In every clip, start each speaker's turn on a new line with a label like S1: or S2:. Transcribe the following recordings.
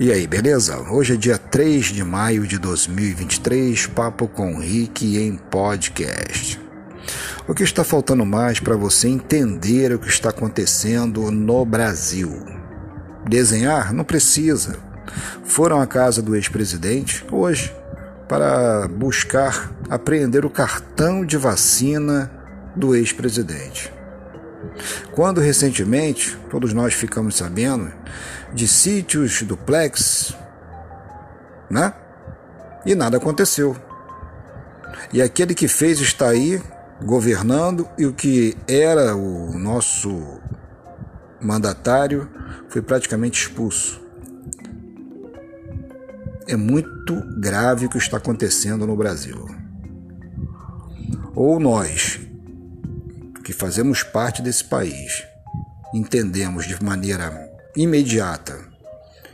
S1: E aí, beleza? Hoje é dia 3 de maio de 2023, papo com Rick em podcast. O que está faltando mais para você entender o que está acontecendo no Brasil? Desenhar? Não precisa. Foram à casa do ex-presidente hoje para buscar apreender o cartão de vacina do ex-presidente. Quando recentemente, todos nós ficamos sabendo de sítios duplex, né? E nada aconteceu. E aquele que fez está aí governando e o que era o nosso mandatário foi praticamente expulso. É muito grave o que está acontecendo no Brasil. Ou nós, que fazemos parte desse país, entendemos de maneira imediata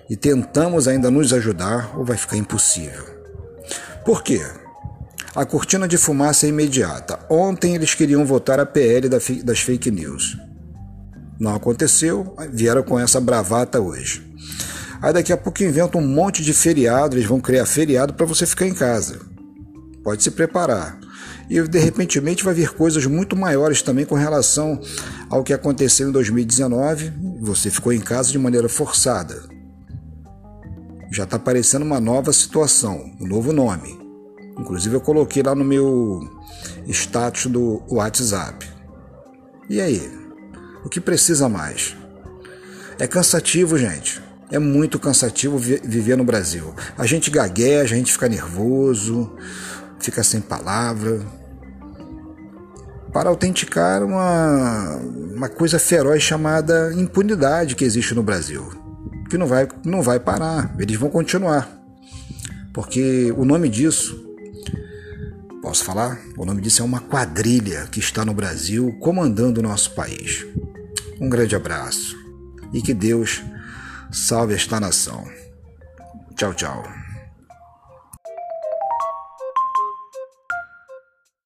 S1: e tentamos ainda nos ajudar, ou vai ficar impossível. Por quê? A cortina de fumaça é imediata. Ontem eles queriam votar a PL das fake news. Não aconteceu, vieram com essa bravata hoje. Aí daqui a pouco inventam um monte de feriado, eles vão criar feriado para você ficar em casa. Pode se preparar e de repentemente vai vir coisas muito maiores também com relação ao que aconteceu em 2019. Você ficou em casa de maneira forçada. Já está aparecendo uma nova situação, um novo nome. Inclusive eu coloquei lá no meu status do WhatsApp. E aí? O que precisa mais? É cansativo, gente. É muito cansativo viver no Brasil. A gente gagueja, a gente fica nervoso, fica sem palavra, para autenticar uma, uma coisa feroz chamada impunidade que existe no Brasil, que não vai, não vai parar, eles vão continuar. Porque o nome disso, posso falar? O nome disso é uma quadrilha que está no Brasil comandando o nosso país. Um grande abraço e que Deus salve esta nação. Tchau, tchau.